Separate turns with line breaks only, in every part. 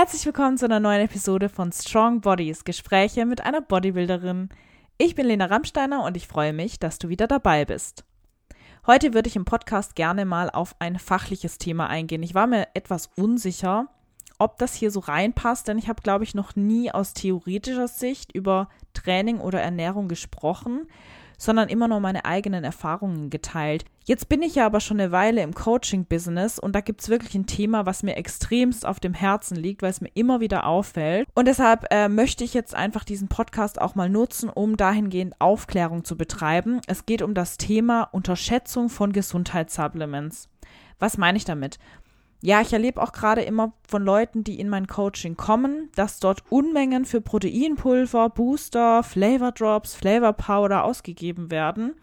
Herzlich willkommen zu einer neuen Episode von Strong Bodies, Gespräche mit einer Bodybuilderin. Ich bin Lena Rammsteiner und ich freue mich, dass du wieder dabei bist. Heute würde ich im Podcast gerne mal auf ein fachliches Thema eingehen. Ich war mir etwas unsicher, ob das hier so reinpasst, denn ich habe, glaube ich, noch nie aus theoretischer Sicht über Training oder Ernährung gesprochen sondern immer nur meine eigenen Erfahrungen geteilt. Jetzt bin ich ja aber schon eine Weile im Coaching-Business und da gibt es wirklich ein Thema, was mir extremst auf dem Herzen liegt, weil es mir immer wieder auffällt. Und deshalb äh, möchte ich jetzt einfach diesen Podcast auch mal nutzen, um dahingehend Aufklärung zu betreiben. Es geht um das Thema Unterschätzung von Gesundheitssupplements. Was meine ich damit? Ja, ich erlebe auch gerade immer von Leuten, die in mein Coaching kommen, dass dort Unmengen für Proteinpulver, Booster, Flavor Drops, Flavor Powder ausgegeben werden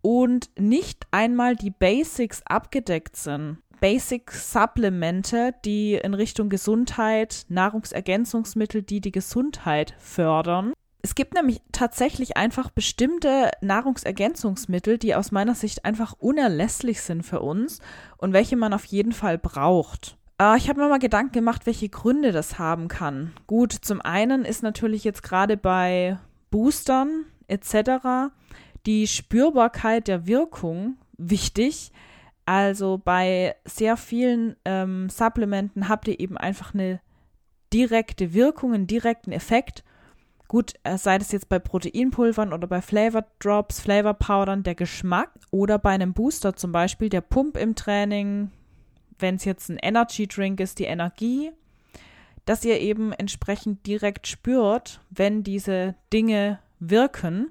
und nicht einmal die Basics abgedeckt sind. Basic Supplemente, die in Richtung Gesundheit, Nahrungsergänzungsmittel, die die Gesundheit fördern, es gibt nämlich tatsächlich einfach bestimmte Nahrungsergänzungsmittel, die aus meiner Sicht einfach unerlässlich sind für uns und welche man auf jeden Fall braucht. Äh, ich habe mir mal Gedanken gemacht, welche Gründe das haben kann. Gut, zum einen ist natürlich jetzt gerade bei Boostern etc. die Spürbarkeit der Wirkung wichtig. Also bei sehr vielen ähm, Supplementen habt ihr eben einfach eine direkte Wirkung, einen direkten Effekt Gut, äh, sei das jetzt bei Proteinpulvern oder bei Flavor Drops, Flavor Powdern der Geschmack oder bei einem Booster zum Beispiel der Pump im Training, wenn es jetzt ein Energy Drink ist, die Energie, dass ihr eben entsprechend direkt spürt, wenn diese Dinge wirken.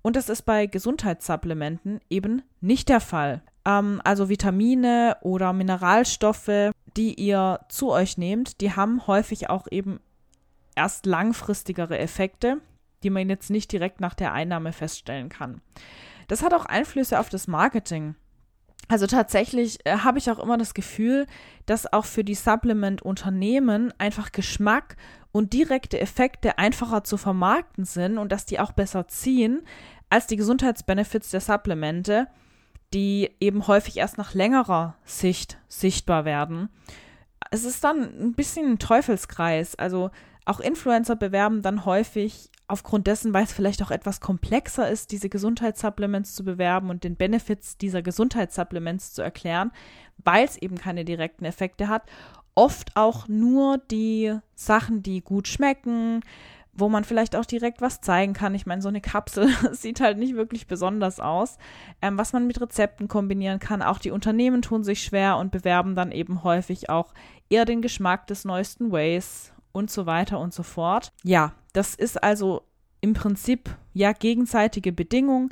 Und das ist bei Gesundheitssupplementen eben nicht der Fall. Ähm, also Vitamine oder Mineralstoffe, die ihr zu euch nehmt, die haben häufig auch eben erst langfristigere Effekte, die man jetzt nicht direkt nach der Einnahme feststellen kann. Das hat auch Einflüsse auf das Marketing. Also tatsächlich äh, habe ich auch immer das Gefühl, dass auch für die Supplement-Unternehmen einfach Geschmack und direkte Effekte einfacher zu vermarkten sind und dass die auch besser ziehen als die Gesundheitsbenefits der Supplemente, die eben häufig erst nach längerer Sicht sichtbar werden. Es ist dann ein bisschen ein Teufelskreis. Also auch Influencer bewerben dann häufig aufgrund dessen, weil es vielleicht auch etwas komplexer ist, diese Gesundheitssupplements zu bewerben und den Benefits dieser Gesundheitssupplements zu erklären, weil es eben keine direkten Effekte hat. Oft auch nur die Sachen, die gut schmecken, wo man vielleicht auch direkt was zeigen kann. Ich meine, so eine Kapsel sieht halt nicht wirklich besonders aus. Ähm, was man mit Rezepten kombinieren kann. Auch die Unternehmen tun sich schwer und bewerben dann eben häufig auch eher den Geschmack des neuesten Ways und so weiter und so fort. Ja, das ist also im Prinzip ja gegenseitige Bedingung.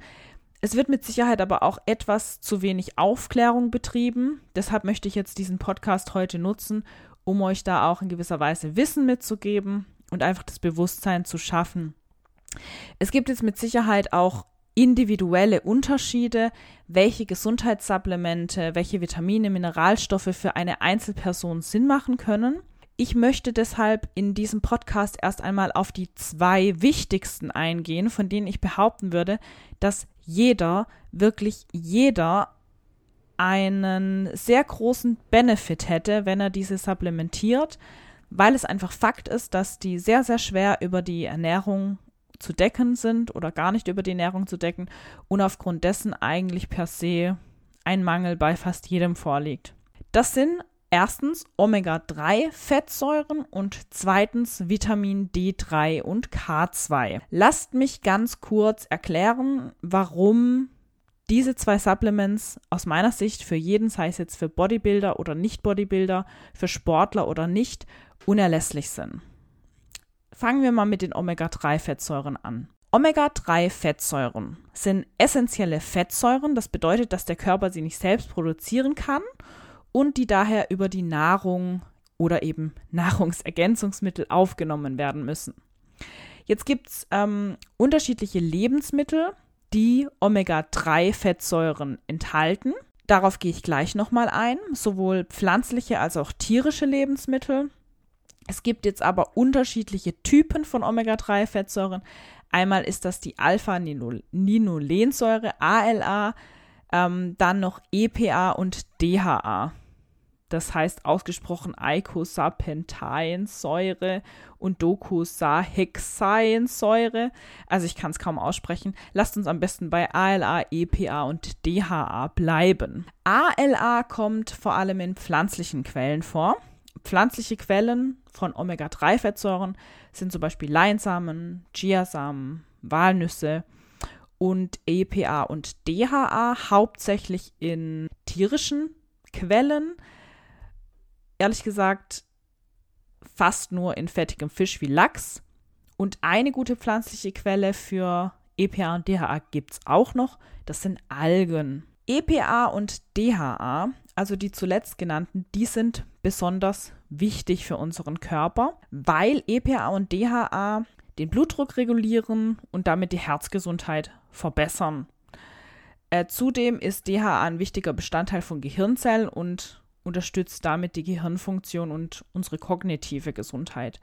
Es wird mit Sicherheit aber auch etwas zu wenig Aufklärung betrieben. Deshalb möchte ich jetzt diesen Podcast heute nutzen, um euch da auch in gewisser Weise Wissen mitzugeben und einfach das Bewusstsein zu schaffen. Es gibt jetzt mit Sicherheit auch individuelle Unterschiede, welche Gesundheitssupplemente, welche Vitamine, Mineralstoffe für eine Einzelperson Sinn machen können. Ich möchte deshalb in diesem Podcast erst einmal auf die zwei wichtigsten eingehen, von denen ich behaupten würde, dass jeder, wirklich jeder, einen sehr großen Benefit hätte, wenn er diese supplementiert, weil es einfach Fakt ist, dass die sehr, sehr schwer über die Ernährung zu decken sind oder gar nicht über die Ernährung zu decken und aufgrund dessen eigentlich per se ein Mangel bei fast jedem vorliegt. Das sind erstens Omega-3-Fettsäuren und zweitens Vitamin D3 und K2. Lasst mich ganz kurz erklären, warum diese zwei Supplements aus meiner Sicht für jeden, sei es jetzt für Bodybuilder oder Nicht-Bodybuilder, für Sportler oder nicht, unerlässlich sind. Fangen wir mal mit den Omega-3-Fettsäuren an. Omega-3-Fettsäuren sind essentielle Fettsäuren, das bedeutet, dass der Körper sie nicht selbst produzieren kann und die daher über die Nahrung oder eben Nahrungsergänzungsmittel aufgenommen werden müssen. Jetzt gibt es ähm, unterschiedliche Lebensmittel, die Omega-3-Fettsäuren enthalten. Darauf gehe ich gleich nochmal ein, sowohl pflanzliche als auch tierische Lebensmittel. Es gibt jetzt aber unterschiedliche Typen von Omega-3-Fettsäuren. Einmal ist das die Alpha-Linolensäure, ALA, ähm, dann noch EPA und DHA. Das heißt ausgesprochen Eicosapentaensäure und Docosahexaensäure. Also ich kann es kaum aussprechen. Lasst uns am besten bei ALA, EPA und DHA bleiben. ALA kommt vor allem in pflanzlichen Quellen vor. Pflanzliche Quellen von Omega-3-Fettsäuren sind zum Beispiel Leinsamen, Chiasamen, Walnüsse und EPA und DHA hauptsächlich in tierischen Quellen. Ehrlich gesagt, fast nur in fettigem Fisch wie Lachs. Und eine gute pflanzliche Quelle für EPA und DHA gibt es auch noch. Das sind Algen. EPA und DHA, also die zuletzt genannten, die sind besonders wichtig für unseren Körper, weil EPA und DHA den Blutdruck regulieren und damit die Herzgesundheit verbessern. Äh, zudem ist DHA ein wichtiger Bestandteil von Gehirnzellen und unterstützt damit die Gehirnfunktion und unsere kognitive Gesundheit.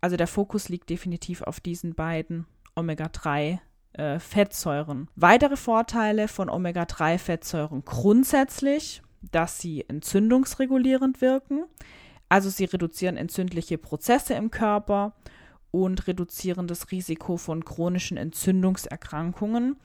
Also der Fokus liegt definitiv auf diesen beiden Omega-3 äh. Weitere Vorteile von Omega-3-Fettsäuren grundsätzlich, dass sie entzündungsregulierend wirken. Also sie reduzieren entzündliche Prozesse im Körper und reduzieren das Risiko von chronischen Entzündungserkrankungen.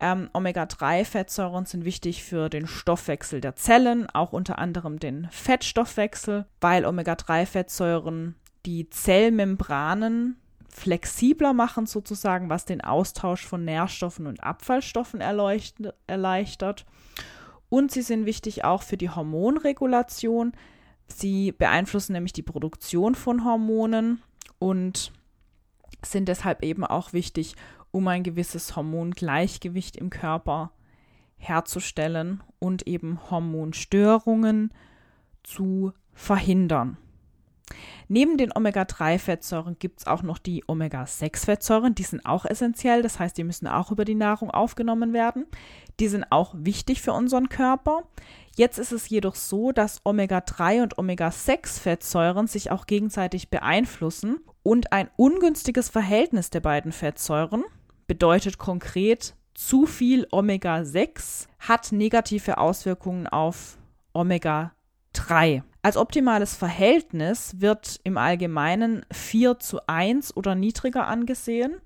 Ähm, Omega-3-Fettsäuren sind wichtig für den Stoffwechsel der Zellen, auch unter anderem den Fettstoffwechsel, weil Omega-3-Fettsäuren die Zellmembranen flexibler machen, sozusagen, was den Austausch von Nährstoffen und Abfallstoffen erleichtert. Und sie sind wichtig auch für die Hormonregulation. Sie beeinflussen nämlich die Produktion von Hormonen und sind deshalb eben auch wichtig, um ein gewisses Hormongleichgewicht im Körper herzustellen und eben Hormonstörungen zu verhindern. Neben den Omega-3-Fettsäuren gibt es auch noch die Omega-6-Fettsäuren. Die sind auch essentiell, das heißt, die müssen auch über die Nahrung aufgenommen werden. Die sind auch wichtig für unseren Körper. Jetzt ist es jedoch so, dass Omega-3 und Omega-6-Fettsäuren sich auch gegenseitig beeinflussen und ein ungünstiges Verhältnis der beiden Fettsäuren bedeutet konkret, zu viel Omega-6 hat negative Auswirkungen auf Omega-3. Als optimales Verhältnis wird im Allgemeinen 4 zu 1 oder niedriger angesehen.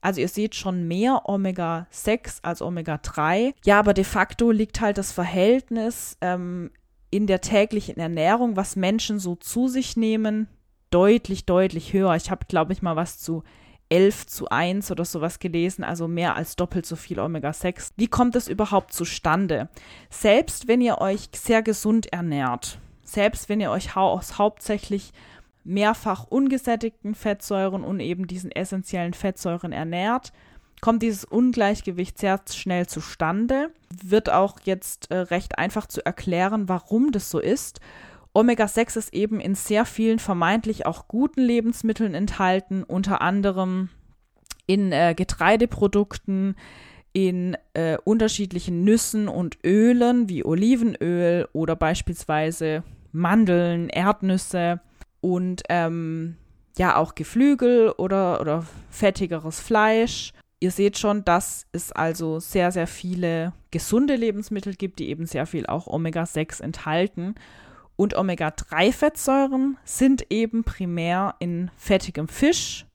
Also ihr seht schon mehr Omega-6 als Omega-3. Ja, aber de facto liegt halt das Verhältnis ähm, in der täglichen Ernährung, was Menschen so zu sich nehmen, deutlich, deutlich höher. Ich habe, glaube ich, mal was zu 11 zu 1 oder sowas gelesen, also mehr als doppelt so viel Omega-6. Wie kommt es überhaupt zustande? Selbst wenn ihr euch sehr gesund ernährt, selbst wenn ihr euch aus hauptsächlich mehrfach ungesättigten Fettsäuren und eben diesen essentiellen Fettsäuren ernährt, kommt dieses Ungleichgewicht sehr schnell zustande. Wird auch jetzt äh, recht einfach zu erklären, warum das so ist. Omega-6 ist eben in sehr vielen vermeintlich auch guten Lebensmitteln enthalten, unter anderem in äh, Getreideprodukten, in äh, unterschiedlichen Nüssen und Ölen wie Olivenöl oder beispielsweise Mandeln, Erdnüsse und ähm, ja auch Geflügel oder, oder fettigeres Fleisch. Ihr seht schon, dass es also sehr, sehr viele gesunde Lebensmittel gibt, die eben sehr viel auch Omega-6 enthalten. Und Omega-3-Fettsäuren sind eben primär in fettigem Fisch,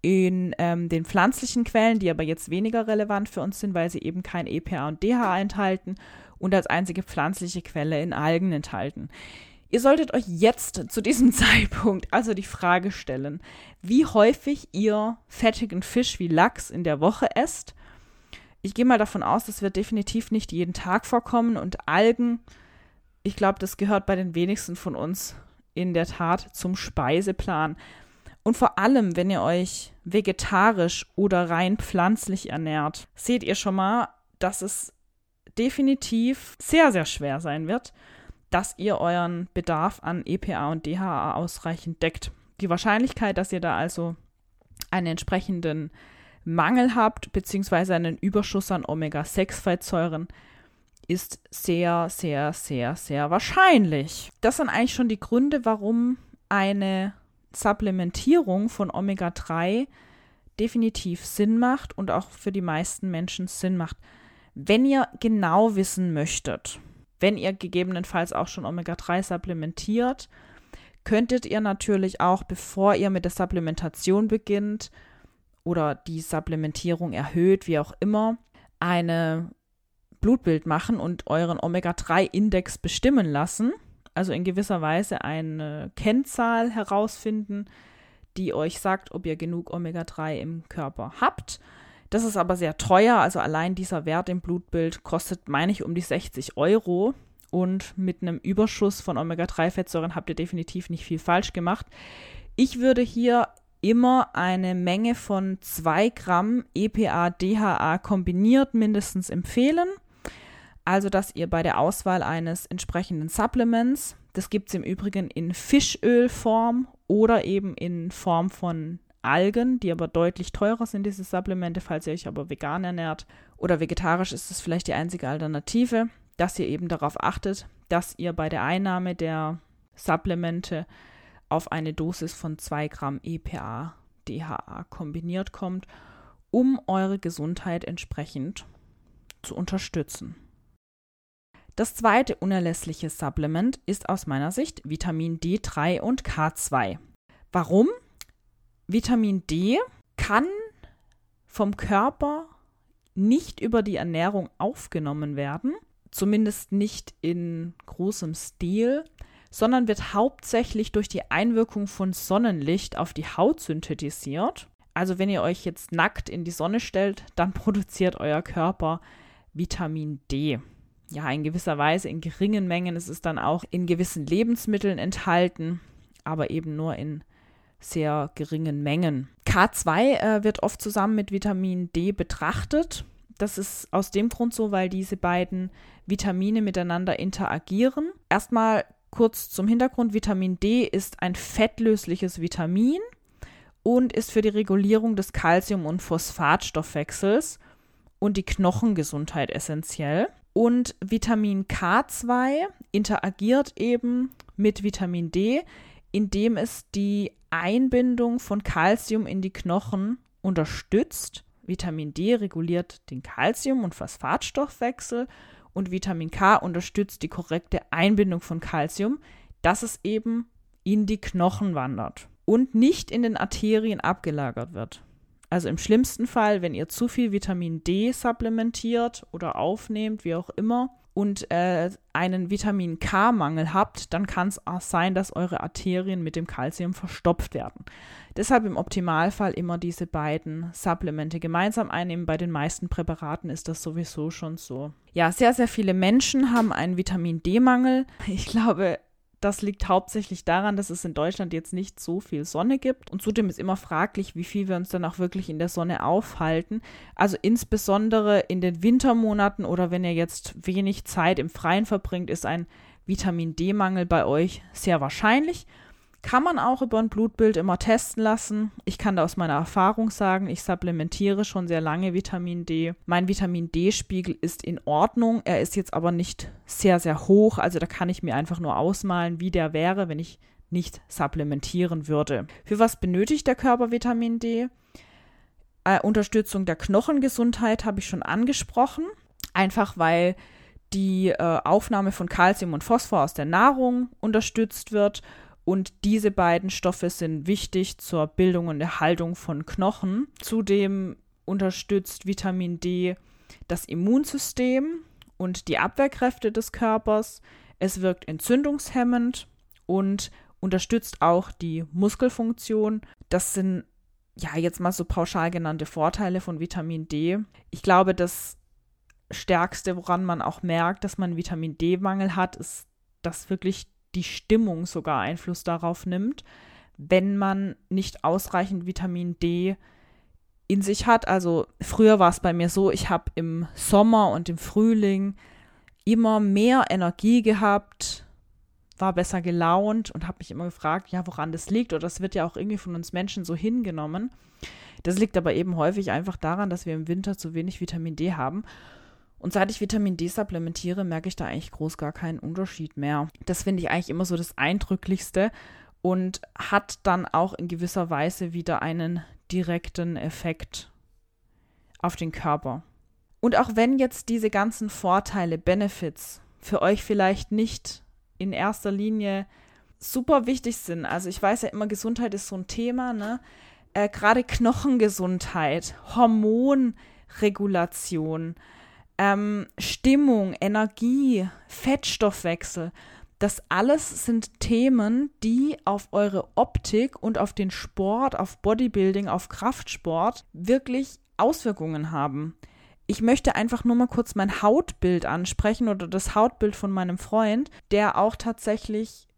in ähm, den pflanzlichen Quellen, die aber jetzt weniger relevant für uns sind, weil sie eben kein EPA und DHA enthalten und als einzige pflanzliche Quelle in Algen enthalten. Ihr solltet euch jetzt zu diesem Zeitpunkt also die Frage stellen, wie häufig ihr fettigen Fisch wie Lachs in der Woche esst. Ich gehe mal davon aus, das wird definitiv nicht jeden Tag vorkommen und Algen, ich glaube, das gehört bei den wenigsten von uns in der Tat zum Speiseplan. Und vor allem, wenn ihr euch vegetarisch oder rein pflanzlich ernährt, seht ihr schon mal, dass es definitiv sehr, sehr schwer sein wird, dass ihr euren Bedarf an EPA und DHA ausreichend deckt. Die Wahrscheinlichkeit, dass ihr da also einen entsprechenden Mangel habt, beziehungsweise einen Überschuss an Omega-6-Fettsäuren, ist sehr, sehr, sehr, sehr wahrscheinlich. Das sind eigentlich schon die Gründe, warum eine Supplementierung von Omega-3 definitiv Sinn macht und auch für die meisten Menschen Sinn macht. Wenn ihr genau wissen möchtet, wenn ihr gegebenenfalls auch schon Omega-3 supplementiert, könntet ihr natürlich auch, bevor ihr mit der Supplementation beginnt oder die Supplementierung erhöht, wie auch immer, eine Blutbild machen und euren Omega-3-Index bestimmen lassen. Also in gewisser Weise eine Kennzahl herausfinden, die euch sagt, ob ihr genug Omega-3 im Körper habt. Das ist aber sehr teuer, also allein dieser Wert im Blutbild kostet, meine ich, um die 60 Euro. Und mit einem Überschuss von Omega-3-Fettsäuren habt ihr definitiv nicht viel falsch gemacht. Ich würde hier immer eine Menge von 2 Gramm EPA-DHA kombiniert mindestens empfehlen. Also, dass ihr bei der Auswahl eines entsprechenden Supplements, das gibt es im Übrigen in Fischölform oder eben in Form von Algen, die aber deutlich teurer sind, diese Supplemente, falls ihr euch aber vegan ernährt oder vegetarisch ist es vielleicht die einzige Alternative, dass ihr eben darauf achtet, dass ihr bei der Einnahme der Supplemente auf eine Dosis von 2 Gramm EPA DHA kombiniert kommt, um eure Gesundheit entsprechend zu unterstützen. Das zweite unerlässliche Supplement ist aus meiner Sicht Vitamin D3 und K2. Warum? Vitamin D kann vom Körper nicht über die Ernährung aufgenommen werden, zumindest nicht in großem Stil, sondern wird hauptsächlich durch die Einwirkung von Sonnenlicht auf die Haut synthetisiert. Also wenn ihr euch jetzt nackt in die Sonne stellt, dann produziert euer Körper Vitamin D. Ja, in gewisser Weise in geringen Mengen. Es ist dann auch in gewissen Lebensmitteln enthalten, aber eben nur in sehr geringen Mengen. K2 äh, wird oft zusammen mit Vitamin D betrachtet. Das ist aus dem Grund so, weil diese beiden Vitamine miteinander interagieren. Erstmal kurz zum Hintergrund. Vitamin D ist ein fettlösliches Vitamin und ist für die Regulierung des Calcium- und Phosphatstoffwechsels und die Knochengesundheit essentiell. Und Vitamin K2 interagiert eben mit Vitamin D, indem es die Einbindung von Kalzium in die Knochen unterstützt. Vitamin D reguliert den Kalzium- und Phosphatstoffwechsel und Vitamin K unterstützt die korrekte Einbindung von Kalzium, dass es eben in die Knochen wandert und nicht in den Arterien abgelagert wird. Also im schlimmsten Fall, wenn ihr zu viel Vitamin D supplementiert oder aufnehmt, wie auch immer, und äh, einen Vitamin K-Mangel habt, dann kann es auch sein, dass eure Arterien mit dem Kalzium verstopft werden. Deshalb im Optimalfall immer diese beiden Supplemente gemeinsam einnehmen. Bei den meisten Präparaten ist das sowieso schon so. Ja, sehr, sehr viele Menschen haben einen Vitamin D-Mangel. Ich glaube, das liegt hauptsächlich daran, dass es in Deutschland jetzt nicht so viel Sonne gibt. Und zudem ist immer fraglich, wie viel wir uns dann auch wirklich in der Sonne aufhalten. Also insbesondere in den Wintermonaten oder wenn ihr jetzt wenig Zeit im Freien verbringt, ist ein Vitamin D-Mangel bei euch sehr wahrscheinlich. Kann man auch über ein Blutbild immer testen lassen. Ich kann da aus meiner Erfahrung sagen, ich supplementiere schon sehr lange Vitamin D. Mein Vitamin D-Spiegel ist in Ordnung. Er ist jetzt aber nicht sehr, sehr hoch. Also da kann ich mir einfach nur ausmalen, wie der wäre, wenn ich nicht supplementieren würde. Für was benötigt der Körper Vitamin D? Äh, Unterstützung der Knochengesundheit habe ich schon angesprochen. Einfach weil die äh, Aufnahme von Kalzium und Phosphor aus der Nahrung unterstützt wird und diese beiden Stoffe sind wichtig zur Bildung und Erhaltung von Knochen. Zudem unterstützt Vitamin D das Immunsystem und die Abwehrkräfte des Körpers. Es wirkt entzündungshemmend und unterstützt auch die Muskelfunktion. Das sind ja jetzt mal so pauschal genannte Vorteile von Vitamin D. Ich glaube, das Stärkste, woran man auch merkt, dass man Vitamin D-Mangel hat, ist, dass wirklich die Stimmung sogar Einfluss darauf nimmt, wenn man nicht ausreichend Vitamin D in sich hat. Also früher war es bei mir so, ich habe im Sommer und im Frühling immer mehr Energie gehabt, war besser gelaunt und habe mich immer gefragt, ja, woran das liegt. Oder das wird ja auch irgendwie von uns Menschen so hingenommen. Das liegt aber eben häufig einfach daran, dass wir im Winter zu wenig Vitamin D haben. Und seit ich Vitamin D supplementiere, merke ich da eigentlich groß gar keinen Unterschied mehr. Das finde ich eigentlich immer so das Eindrücklichste und hat dann auch in gewisser Weise wieder einen direkten Effekt auf den Körper. Und auch wenn jetzt diese ganzen Vorteile, Benefits für euch vielleicht nicht in erster Linie super wichtig sind. Also ich weiß ja immer, Gesundheit ist so ein Thema, ne? Äh, Gerade Knochengesundheit, Hormonregulation, ähm, Stimmung, Energie, Fettstoffwechsel. Das alles sind Themen, die auf eure Optik und auf den Sport, auf Bodybuilding, auf Kraftsport wirklich Auswirkungen haben. Ich möchte einfach nur mal kurz mein Hautbild ansprechen oder das Hautbild von meinem Freund, der auch tatsächlich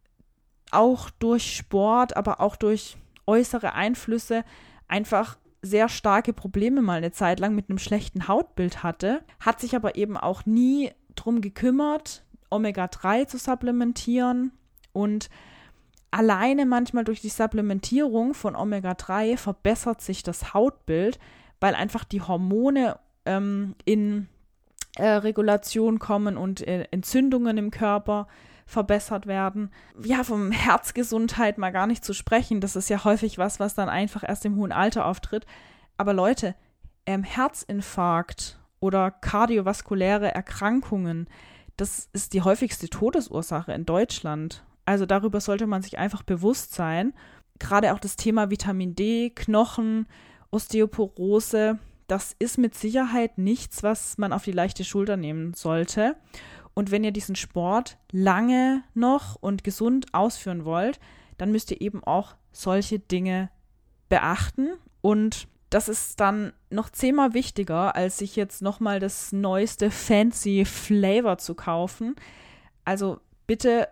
auch durch Sport, aber auch durch äußere Einflüsse einfach sehr starke Probleme mal eine Zeit lang mit einem schlechten Hautbild hatte, hat sich aber eben auch nie drum gekümmert, Omega-3 zu supplementieren und alleine manchmal durch die Supplementierung von Omega-3 verbessert sich das Hautbild, weil einfach die Hormone ähm, in äh, Regulation kommen und äh, Entzündungen im Körper verbessert werden. Ja, vom Herzgesundheit mal gar nicht zu sprechen. Das ist ja häufig was, was dann einfach erst im hohen Alter auftritt. Aber Leute, ähm, Herzinfarkt oder kardiovaskuläre Erkrankungen, das ist die häufigste Todesursache in Deutschland. Also darüber sollte man sich einfach bewusst sein. Gerade auch das Thema Vitamin D, Knochen, Osteoporose, das ist mit Sicherheit nichts, was man auf die leichte Schulter nehmen sollte. Und wenn ihr diesen Sport lange noch und gesund ausführen wollt, dann müsst ihr eben auch solche Dinge beachten und das ist dann noch zehnmal wichtiger, als sich jetzt nochmal das neueste fancy Flavor zu kaufen. Also bitte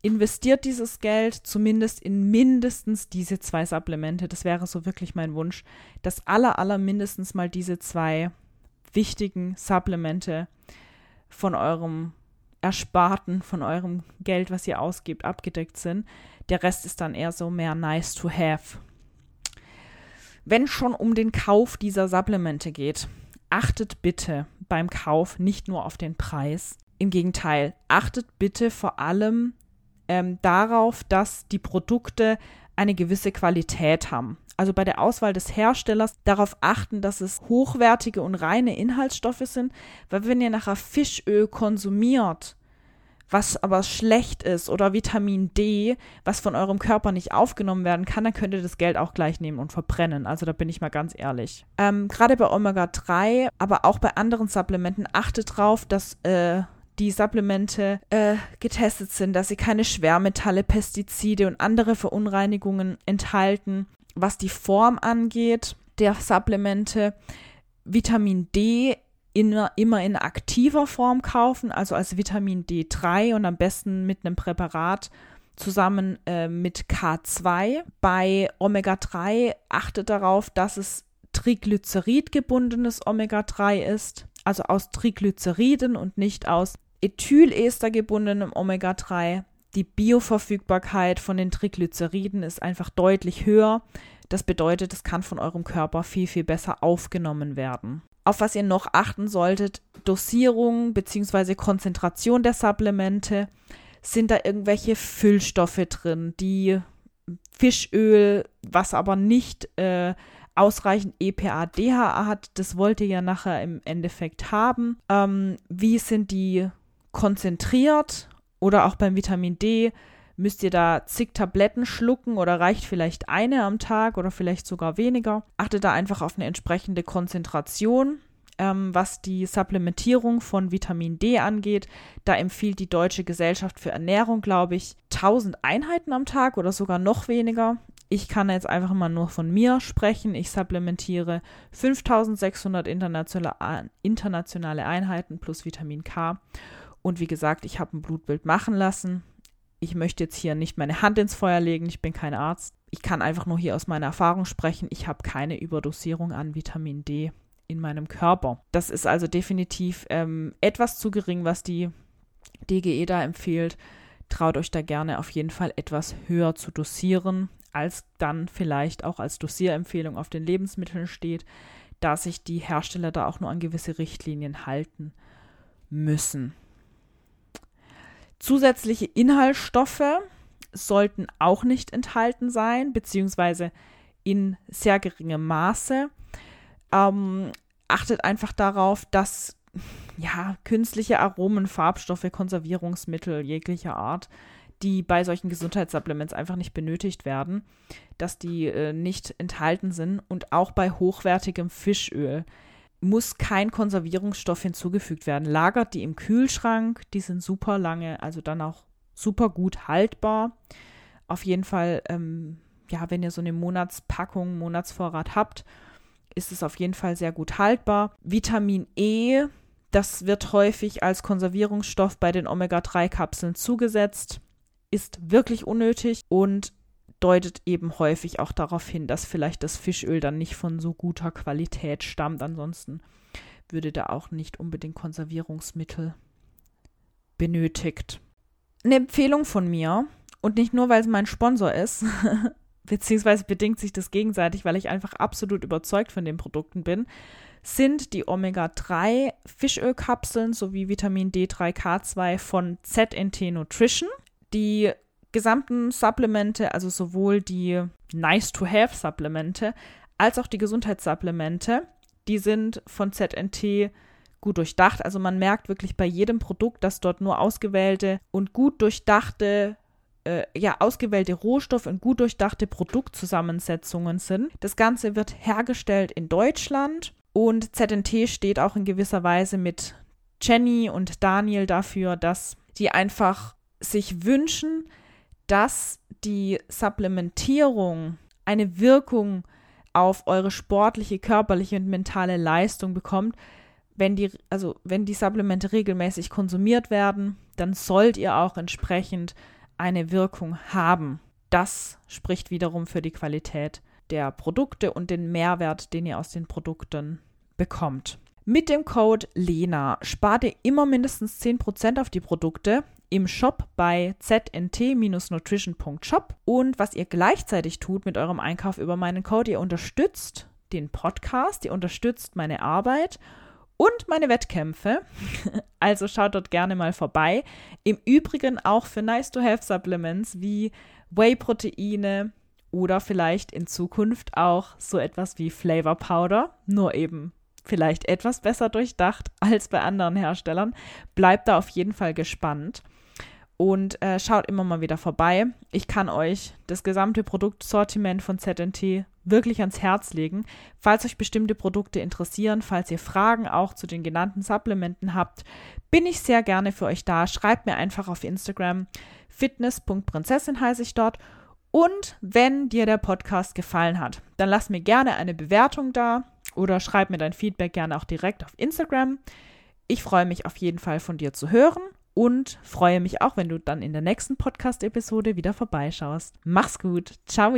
investiert dieses Geld zumindest in mindestens diese zwei Supplemente. Das wäre so wirklich mein Wunsch, dass aller, aller mindestens mal diese zwei wichtigen Supplemente von eurem Ersparten, von eurem Geld, was ihr ausgibt, abgedeckt sind. Der Rest ist dann eher so mehr nice to have. Wenn schon um den Kauf dieser Supplemente geht, achtet bitte beim Kauf nicht nur auf den Preis. Im Gegenteil, achtet bitte vor allem ähm, darauf, dass die Produkte eine gewisse Qualität haben. Also bei der Auswahl des Herstellers darauf achten, dass es hochwertige und reine Inhaltsstoffe sind, weil wenn ihr nachher Fischöl konsumiert, was aber schlecht ist oder Vitamin D, was von eurem Körper nicht aufgenommen werden kann, dann könnt ihr das Geld auch gleich nehmen und verbrennen. Also da bin ich mal ganz ehrlich. Ähm, Gerade bei Omega-3, aber auch bei anderen Supplementen, achtet drauf, dass äh, die Supplemente äh, getestet sind, dass sie keine Schwermetalle, Pestizide und andere Verunreinigungen enthalten. Was die Form angeht der Supplemente, Vitamin D in, immer in aktiver Form kaufen, also als Vitamin D3 und am besten mit einem Präparat zusammen äh, mit K2. Bei Omega-3 achtet darauf, dass es Triglycerid-gebundenes Omega-3 ist, also aus Triglyceriden und nicht aus Ethylester gebundenem Omega-3. Die Bioverfügbarkeit von den Triglyceriden ist einfach deutlich höher. Das bedeutet, es kann von eurem Körper viel, viel besser aufgenommen werden. Auf was ihr noch achten solltet, Dosierung bzw. Konzentration der Supplemente. Sind da irgendwelche Füllstoffe drin, die Fischöl, was aber nicht äh, ausreichend EPA, DHA hat, das wollt ihr ja nachher im Endeffekt haben. Ähm, wie sind die konzentriert oder auch beim Vitamin D? Müsst ihr da zig Tabletten schlucken oder reicht vielleicht eine am Tag oder vielleicht sogar weniger? Achtet da einfach auf eine entsprechende Konzentration. Ähm, was die Supplementierung von Vitamin D angeht, da empfiehlt die Deutsche Gesellschaft für Ernährung, glaube ich, 1000 Einheiten am Tag oder sogar noch weniger. Ich kann jetzt einfach mal nur von mir sprechen. Ich supplementiere 5600 internationale, internationale Einheiten plus Vitamin K. Und wie gesagt, ich habe ein Blutbild machen lassen ich möchte jetzt hier nicht meine Hand ins Feuer legen, ich bin kein Arzt. Ich kann einfach nur hier aus meiner Erfahrung sprechen. Ich habe keine Überdosierung an Vitamin D in meinem Körper. Das ist also definitiv ähm, etwas zu gering, was die DGE da empfiehlt. Traut euch da gerne auf jeden Fall etwas höher zu dosieren, als dann vielleicht auch als Dosierempfehlung auf den Lebensmitteln steht, da sich die Hersteller da auch nur an gewisse Richtlinien halten müssen. Zusätzliche Inhaltsstoffe sollten auch nicht enthalten sein, beziehungsweise in sehr geringem Maße. Ähm, achtet einfach darauf, dass ja, künstliche Aromen, Farbstoffe, Konservierungsmittel jeglicher Art, die bei solchen Gesundheitssupplements einfach nicht benötigt werden, dass die äh, nicht enthalten sind. Und auch bei hochwertigem Fischöl muss kein Konservierungsstoff hinzugefügt werden. Lagert die im Kühlschrank, die sind super lange, also dann auch super gut haltbar. Auf jeden Fall, ähm, ja, wenn ihr so eine Monatspackung, Monatsvorrat habt, ist es auf jeden Fall sehr gut haltbar. Vitamin E, das wird häufig als Konservierungsstoff bei den Omega-3-Kapseln zugesetzt, ist wirklich unnötig und deutet eben häufig auch darauf hin, dass vielleicht das Fischöl dann nicht von so guter Qualität stammt. Ansonsten würde da auch nicht unbedingt Konservierungsmittel benötigt. Eine Empfehlung von mir, und nicht nur, weil es mein Sponsor ist, beziehungsweise bedingt sich das gegenseitig, weil ich einfach absolut überzeugt von den Produkten bin, sind die Omega-3 Fischölkapseln sowie Vitamin D3K2 von ZNT Nutrition. Die gesamten Supplemente, also sowohl die Nice-to-Have-Supplemente als auch die Gesundheitssupplemente, die sind von ZNT gut durchdacht. Also man merkt wirklich bei jedem Produkt, dass dort nur ausgewählte und gut durchdachte äh, ja, ausgewählte Rohstoffe und gut durchdachte Produktzusammensetzungen sind. Das Ganze wird hergestellt in Deutschland und ZNT steht auch in gewisser Weise mit Jenny und Daniel dafür, dass die einfach sich wünschen, dass die Supplementierung eine Wirkung auf eure sportliche, körperliche und mentale Leistung bekommt, wenn die, also wenn die Supplemente regelmäßig konsumiert werden, dann sollt ihr auch entsprechend eine Wirkung haben. Das spricht wiederum für die Qualität der Produkte und den Mehrwert, den ihr aus den Produkten bekommt. Mit dem Code LENA spart ihr immer mindestens 10% auf die Produkte im Shop bei znt-nutrition.shop. Und was ihr gleichzeitig tut mit eurem Einkauf über meinen Code, ihr unterstützt den Podcast, ihr unterstützt meine Arbeit und meine Wettkämpfe. Also schaut dort gerne mal vorbei. Im Übrigen auch für Nice-to-Have-Supplements wie Whey-Proteine oder vielleicht in Zukunft auch so etwas wie Flavor Powder, nur eben vielleicht etwas besser durchdacht als bei anderen Herstellern. Bleibt da auf jeden Fall gespannt und äh, schaut immer mal wieder vorbei. Ich kann euch das gesamte Produktsortiment von ZNT wirklich ans Herz legen. Falls euch bestimmte Produkte interessieren, falls ihr Fragen auch zu den genannten Supplementen habt, bin ich sehr gerne für euch da. Schreibt mir einfach auf Instagram fitness.prinzessin heiße ich dort. Und wenn dir der Podcast gefallen hat, dann lass mir gerne eine Bewertung da oder schreib mir dein Feedback gerne auch direkt auf Instagram. Ich freue mich auf jeden Fall von dir zu hören und freue mich auch, wenn du dann in der nächsten Podcast-Episode wieder vorbeischaust. Mach's gut. Ciao.